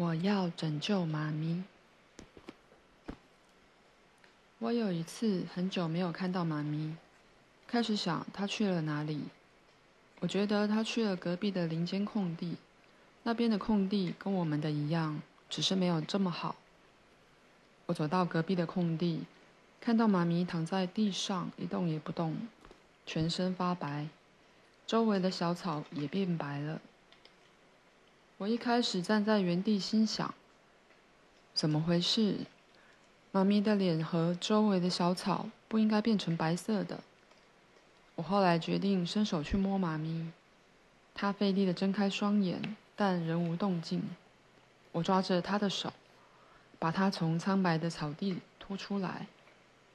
我要拯救妈咪。我有一次很久没有看到妈咪，开始想她去了哪里。我觉得她去了隔壁的林间空地，那边的空地跟我们的一样，只是没有这么好。我走到隔壁的空地，看到妈咪躺在地上一动也不动，全身发白，周围的小草也变白了。我一开始站在原地，心想：怎么回事？妈咪的脸和周围的小草不应该变成白色的。我后来决定伸手去摸妈咪，她费力地睁开双眼，但仍无动静。我抓着她的手，把她从苍白的草地拖出来。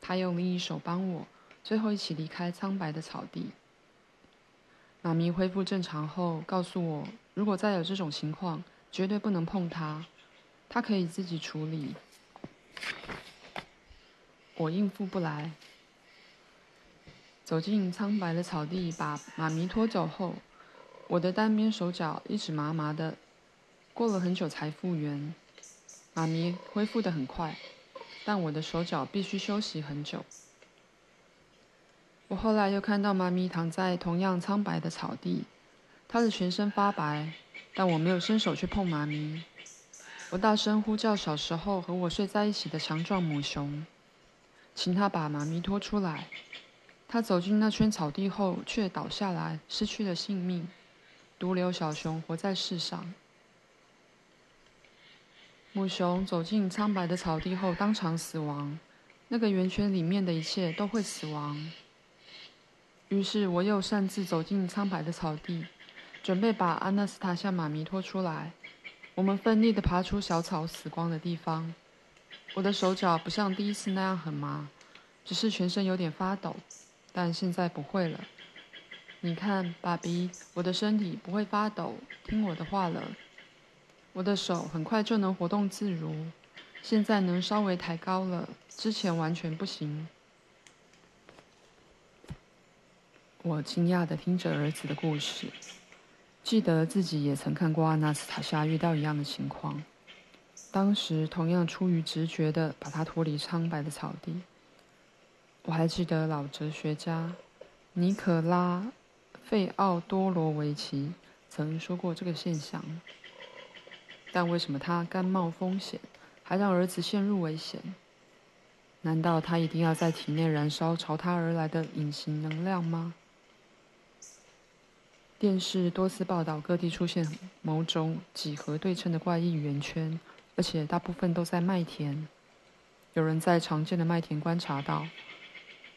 她用另一手帮我，最后一起离开苍白的草地。妈咪恢复正常后，告诉我。如果再有这种情况，绝对不能碰它，它可以自己处理。我应付不来。走进苍白的草地，把妈咪拖走后，我的单边手脚一直麻麻的，过了很久才复原。妈咪恢复的很快，但我的手脚必须休息很久。我后来又看到妈咪躺在同样苍白的草地。他的全身发白，但我没有伸手去碰妈咪。我大声呼叫小时候和我睡在一起的强壮母熊，请他把妈咪拖出来。他走进那圈草地后，却倒下来，失去了性命，独留小熊活在世上。母熊走进苍白的草地后，当场死亡。那个圆圈里面的一切都会死亡。于是我又擅自走进苍白的草地。准备把阿纳斯塔夏妈咪拖出来。我们奋力地爬出小草死光的地方。我的手脚不像第一次那样很麻，只是全身有点发抖。但现在不会了。你看，爸比，我的身体不会发抖，听我的话了。我的手很快就能活动自如，现在能稍微抬高了，之前完全不行。我惊讶地听着儿子的故事。记得自己也曾看过阿纳斯塔夏遇到一样的情况，当时同样出于直觉的把他脱离苍白的草地。我还记得老哲学家尼可拉·费奥多罗维奇曾说过这个现象。但为什么他甘冒风险，还让儿子陷入危险？难道他一定要在体内燃烧朝他而来的隐形能量吗？电视多次报道各地出现某种几何对称的怪异圆圈，而且大部分都在麦田。有人在常见的麦田观察到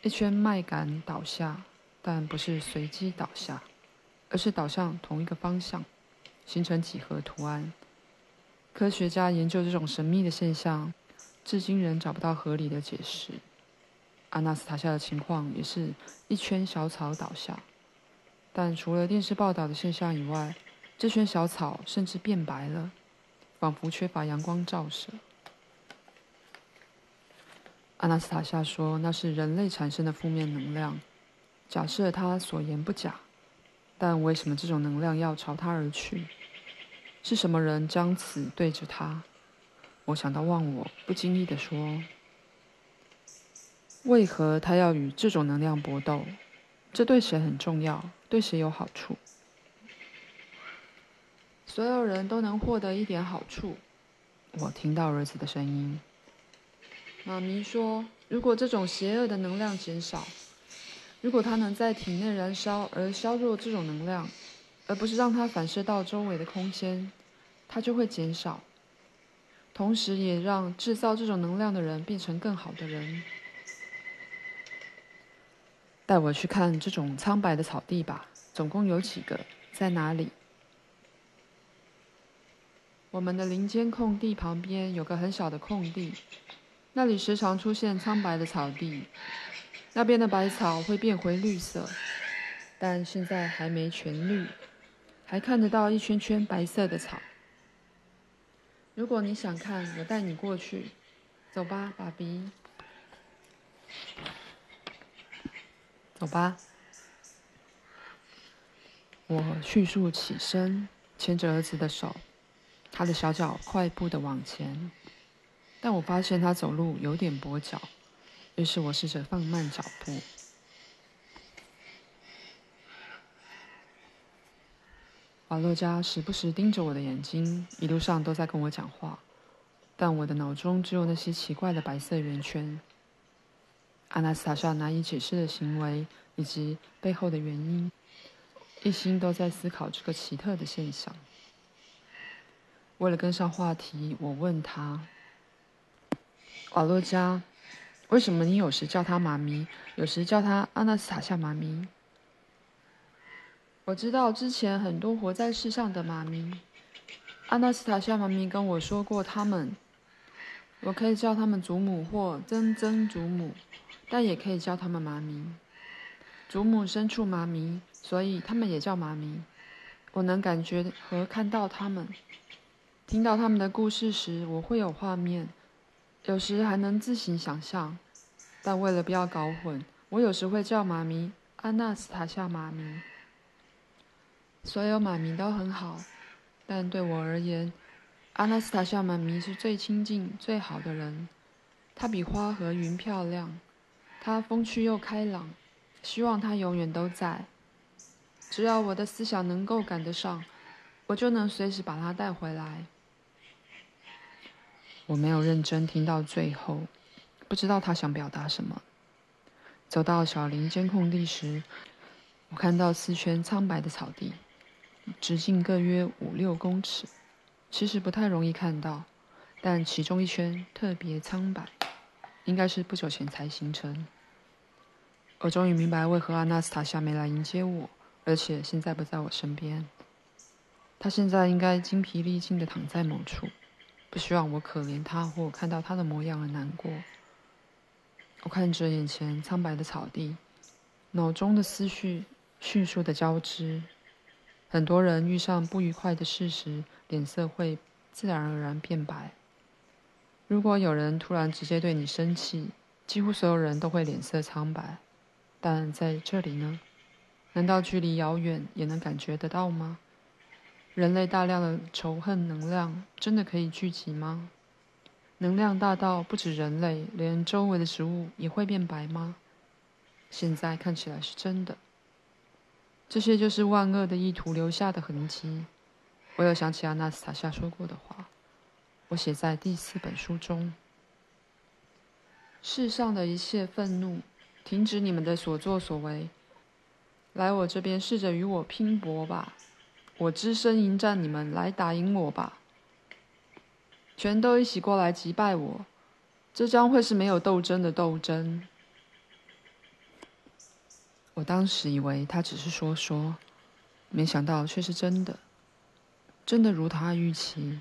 一圈麦秆倒下，但不是随机倒下，而是倒向同一个方向，形成几何图案。科学家研究这种神秘的现象，至今仍找不到合理的解释。阿纳斯塔下的情况也是一圈小草倒下。但除了电视报道的现象以外，这圈小草甚至变白了，仿佛缺乏阳光照射。阿纳斯塔夏说那是人类产生的负面能量。假设他所言不假，但为什么这种能量要朝他而去？是什么人将此对着他？我想到忘我，不经意地说：“为何他要与这种能量搏斗？这对谁很重要？”对谁有好处？所有人都能获得一点好处。我听到儿子的声音。妈咪说：“如果这种邪恶的能量减少，如果它能在体内燃烧而削弱这种能量，而不是让它反射到周围的空间，它就会减少，同时也让制造这种能量的人变成更好的人。”带我去看这种苍白的草地吧，总共有几个？在哪里？我们的林间空地旁边有个很小的空地，那里时常出现苍白的草地，那边的白草会变回绿色，但现在还没全绿，还看得到一圈圈白色的草。如果你想看，我带你过去，走吧，爸比。走吧，我迅速起身，牵着儿子的手，他的小脚快步的往前，但我发现他走路有点跛脚，于是我试着放慢脚步。瓦洛加时不时盯着我的眼睛，一路上都在跟我讲话，但我的脑中只有那些奇怪的白色圆圈。阿纳斯塔夏难以解释的行为以及背后的原因，一心都在思考这个奇特的现象。为了跟上话题，我问他：“瓦洛加，为什么你有时叫她妈咪，有时叫她阿纳斯塔夏妈咪？”我知道之前很多活在世上的妈咪，阿纳斯塔夏妈咪跟我说过他们，我可以叫他们祖母或曾曾祖母。但也可以叫他们妈咪，祖母牲畜妈咪，所以他们也叫妈咪。我能感觉和看到他们，听到他们的故事时，我会有画面，有时还能自行想象。但为了不要搞混，我有时会叫妈咪阿纳斯塔夏妈咪。所有妈咪都很好，但对我而言，阿纳斯塔夏妈咪是最亲近、最好的人。她比花和云漂亮。他风趣又开朗，希望他永远都在。只要我的思想能够赶得上，我就能随时把他带回来。我没有认真听到最后，不知道他想表达什么。走到小林间空地时，我看到四圈苍白的草地，直径各约五六公尺。其实不太容易看到，但其中一圈特别苍白。应该是不久前才形成。我终于明白为何阿纳斯塔夏没来迎接我，而且现在不在我身边。他现在应该精疲力尽地躺在某处，不希望我可怜他或看到他的模样而难过。我看着眼前苍白的草地，脑中的思绪迅速地交织。很多人遇上不愉快的事时，脸色会自然而然变白。如果有人突然直接对你生气，几乎所有人都会脸色苍白。但在这里呢？难道距离遥远也能感觉得到吗？人类大量的仇恨能量真的可以聚集吗？能量大到不止人类，连周围的植物也会变白吗？现在看起来是真的。这些就是万恶的意图留下的痕迹。我又想起阿纳斯塔夏说过的话。我写在第四本书中：世上的一切愤怒，停止你们的所作所为，来我这边试着与我拼搏吧！我只身迎战你们，来打赢我吧！全都一起过来击败我，这将会是没有斗争的斗争。我当时以为他只是说说，没想到却是真的，真的如他预期。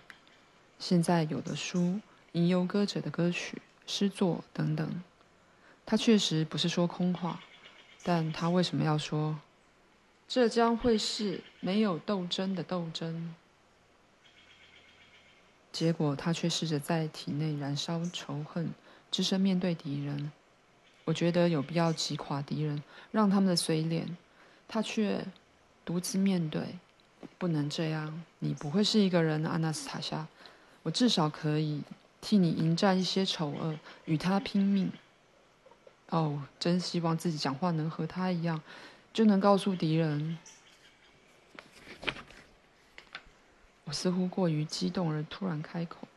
现在有的书、吟游歌者的歌曲、诗作等等，他确实不是说空话，但他为什么要说？这将会是没有斗争的斗争。结果他却试着在体内燃烧仇恨，只身面对敌人。我觉得有必要击垮敌人，让他们的嘴脸，他却独自面对。不能这样，你不会是一个人，阿纳斯塔夏。我至少可以替你迎战一些丑恶，与他拼命。哦，真希望自己讲话能和他一样，就能告诉敌人。我似乎过于激动而突然开口：“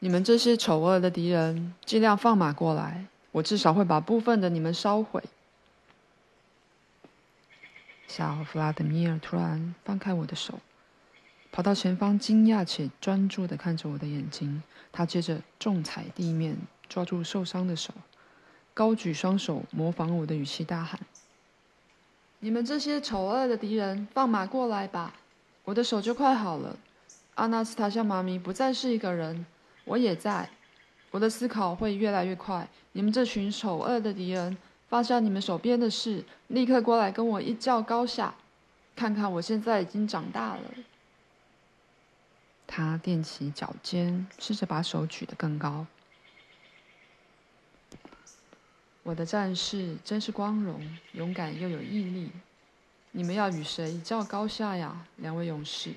你们这些丑恶的敌人，尽量放马过来，我至少会把部分的你们烧毁。”小弗拉德米尔突然放开我的手。跑到前方，惊讶且专注的看着我的眼睛。他接着重踩地面，抓住受伤的手，高举双手，模仿我的语气大喊：“你们这些丑恶的敌人，放马过来吧！我的手就快好了。阿纳斯塔夏妈咪不再是一个人，我也在。我的思考会越来越快。你们这群丑恶的敌人，放下你们手边的事，立刻过来跟我一较高下，看看我现在已经长大了。”他踮起脚尖，试着把手举得更高。我的战士真是光荣、勇敢又有毅力。你们要与谁一较高下呀，两位勇士？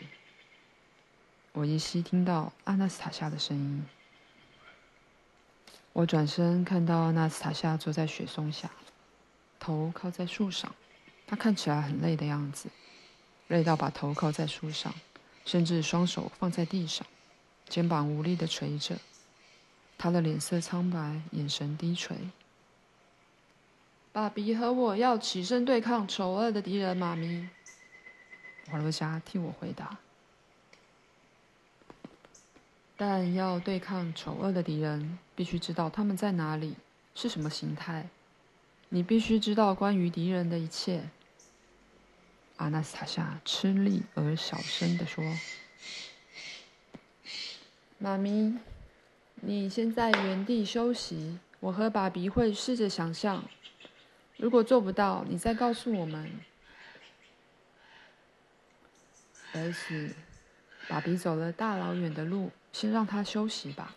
我依稀听到阿纳斯塔夏的声音。我转身看到阿纳斯塔夏坐在雪松下，头靠在树上，他看起来很累的样子，累到把头靠在树上，甚至双手放在地上，肩膀无力地垂着。他的脸色苍白，眼神低垂。爸比和我要起身对抗丑恶的敌人，妈咪。瓦罗莎替我回答。但要对抗丑恶的敌人，必须知道他们在哪里，是什么形态。你必须知道关于敌人的一切。阿纳斯塔夏吃力而小声地说：“妈咪，你先在原地休息。我和爸比会试着想象，如果做不到，你再告诉我们。”儿子，爸比走了大老远的路。先让他休息吧。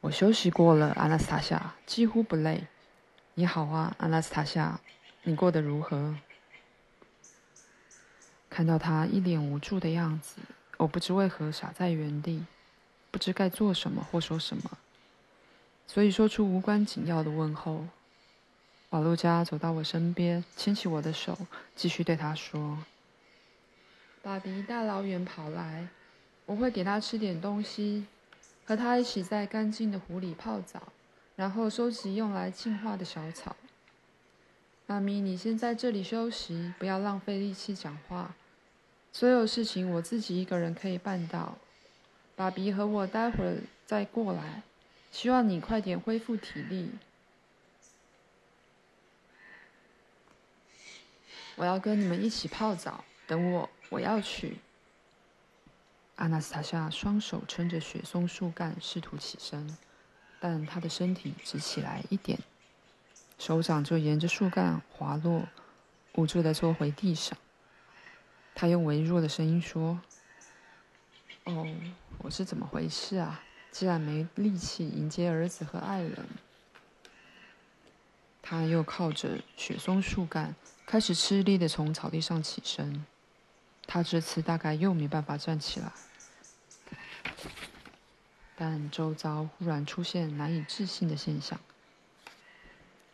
我休息过了，阿纳斯塔夏几乎不累。你好啊，阿纳斯塔夏，你过得如何？看到他一脸无助的样子，我不知为何傻在原地，不知该做什么或说什么，所以说出无关紧要的问候。瓦路加走到我身边，牵起我的手，继续对他说：“爸比大老远跑来。”我会给他吃点东西，和他一起在干净的湖里泡澡，然后收集用来净化的小草。妈咪，你先在这里休息，不要浪费力气讲话。所有事情我自己一个人可以办到。爸比和我待会儿再过来，希望你快点恢复体力。我要跟你们一起泡澡，等我，我要去。阿纳斯塔夏双手撑着雪松树干，试图起身，但她的身体只起来一点，手掌就沿着树干滑落，无助地坐回地上。她用微弱的声音说：“哦，我是怎么回事啊？既然没力气迎接儿子和爱人。”他又靠着雪松树干，开始吃力地从草地上起身。他这次大概又没办法站起来，但周遭忽然出现难以置信的现象。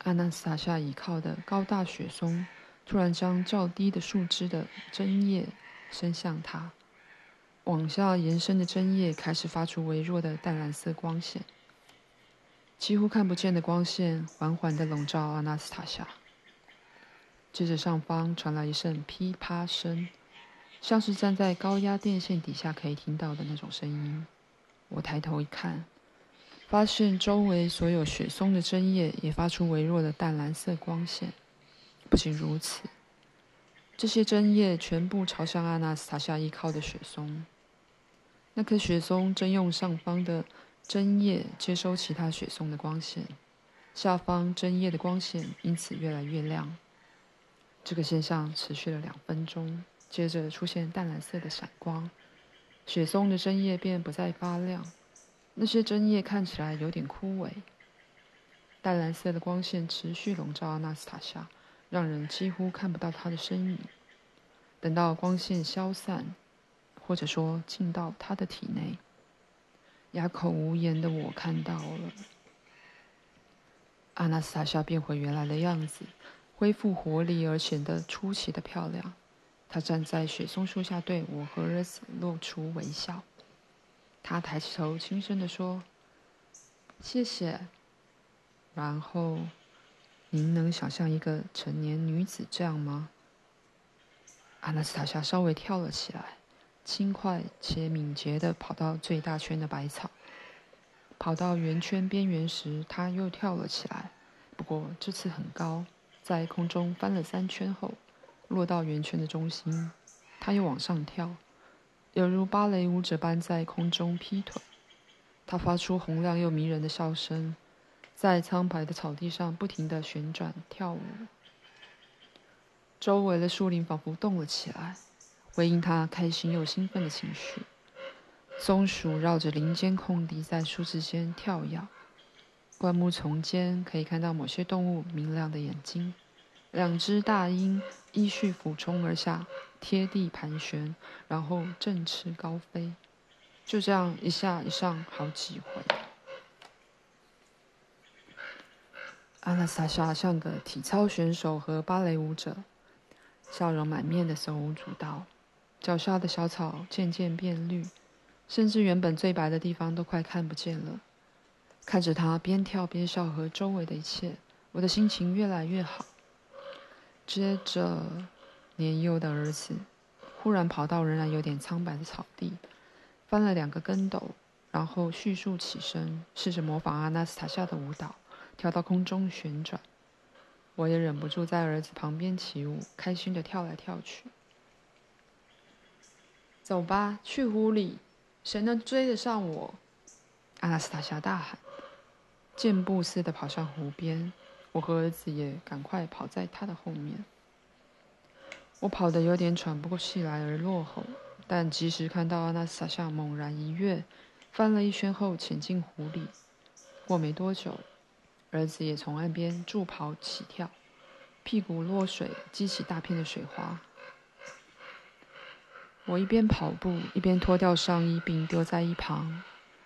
阿纳斯塔夏倚靠的高大雪松突然将较低的树枝的针叶伸向他，往下延伸的针叶开始发出微弱的淡蓝色光线，几乎看不见的光线缓缓地笼罩阿纳斯塔夏。接着上方传来一声噼啪声。像是站在高压电线底下可以听到的那种声音。我抬头一看，发现周围所有雪松的针叶也发出微弱的淡蓝色光线。不仅如此，这些针叶全部朝向阿纳斯塔夏依靠的雪松。那棵雪松正用上方的针叶接收其他雪松的光线，下方针叶的光线因此越来越亮。这个现象持续了两分钟。接着出现淡蓝色的闪光，雪松的针叶便不再发亮，那些针叶看起来有点枯萎。淡蓝色的光线持续笼罩阿纳斯塔夏，让人几乎看不到她的身影。等到光线消散，或者说进到她的体内，哑口无言的我看到了阿纳斯塔夏变回原来的样子，恢复活力而显得出奇的漂亮。他站在雪松树下，对我和儿子露出微笑。他抬起头，轻声地说：“谢谢。”然后，您能想象一个成年女子这样吗？阿纳斯塔夏稍微跳了起来，轻快且敏捷地跑到最大圈的百草。跑到圆圈边缘时，她又跳了起来，不过这次很高，在空中翻了三圈后。落到圆圈的中心，他又往上跳，犹如芭蕾舞者般在空中劈腿。他发出洪亮又迷人的笑声，在苍白的草地上不停地旋转跳舞。周围的树林仿佛动了起来，回应他开心又兴奋的情绪。松鼠绕着林间空地在树枝间跳跃，灌木丛间可以看到某些动物明亮的眼睛。两只大鹰依序俯冲而下，贴地盘旋，然后振翅高飞。就这样一下一上好几回。阿纳丝塔夏像个体操选手和芭蕾舞者，笑容满面的手舞足蹈，脚下的小草渐渐变绿，甚至原本最白的地方都快看不见了。看着他边跳边笑和周围的一切，我的心情越来越好。接着，年幼的儿子忽然跑到仍然有点苍白的草地，翻了两个跟斗，然后迅速起身，试着模仿阿纳斯塔夏的舞蹈。跳到空中旋转，我也忍不住在儿子旁边起舞，开心地跳来跳去。走吧，去湖里，谁能追得上我？阿纳斯塔夏大喊，箭步似的跑向湖边。我和儿子也赶快跑在他的后面。我跑得有点喘不过气来而落后，但及时看到阿纳斯塔夏猛然一跃，翻了一圈后潜进湖里。过没多久。儿子也从岸边助跑起跳，屁股落水，激起大片的水花。我一边跑步，一边脱掉上衣并丢在一旁，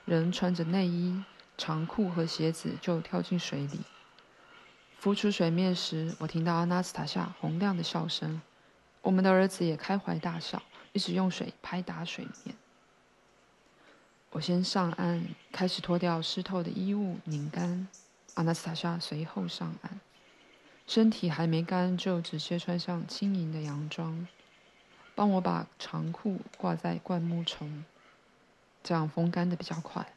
仍穿着内衣、长裤和鞋子就跳进水里。浮出水面时，我听到阿纳斯塔夏洪亮的笑声，我们的儿子也开怀大笑，一直用水拍打水面。我先上岸，开始脱掉湿透的衣物，拧干。阿纳斯塔夏随后上岸，身体还没干就直接穿上轻盈的洋装，帮我把长裤挂在灌木丛，这样风干得比较快。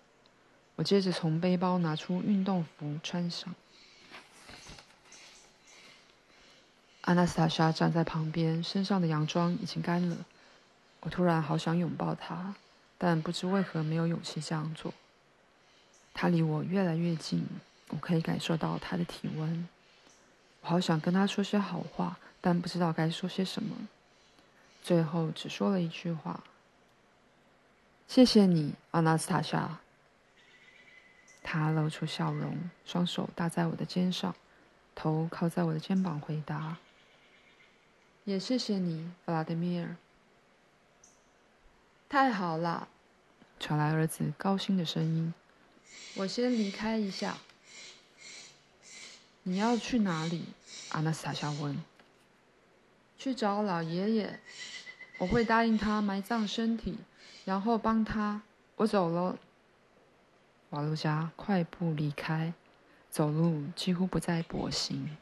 我接着从背包拿出运动服穿上。阿纳斯塔夏站在旁边，身上的洋装已经干了。我突然好想拥抱她，但不知为何没有勇气这样做。她离我越来越近。我可以感受到他的体温，我好想跟他说些好话，但不知道该说些什么。最后只说了一句话：“谢谢你，阿纳斯塔夏。”他露出笑容，双手搭在我的肩上，头靠在我的肩膀，回答：“也谢谢你，弗拉德米尔。”太好了，传来儿子高兴的声音。我先离开一下。你要去哪里？阿纳斯塔夏问。去找老爷爷，我会答应他埋葬身体，然后帮他。我走了。瓦路加快步离开，走路几乎不再跛行。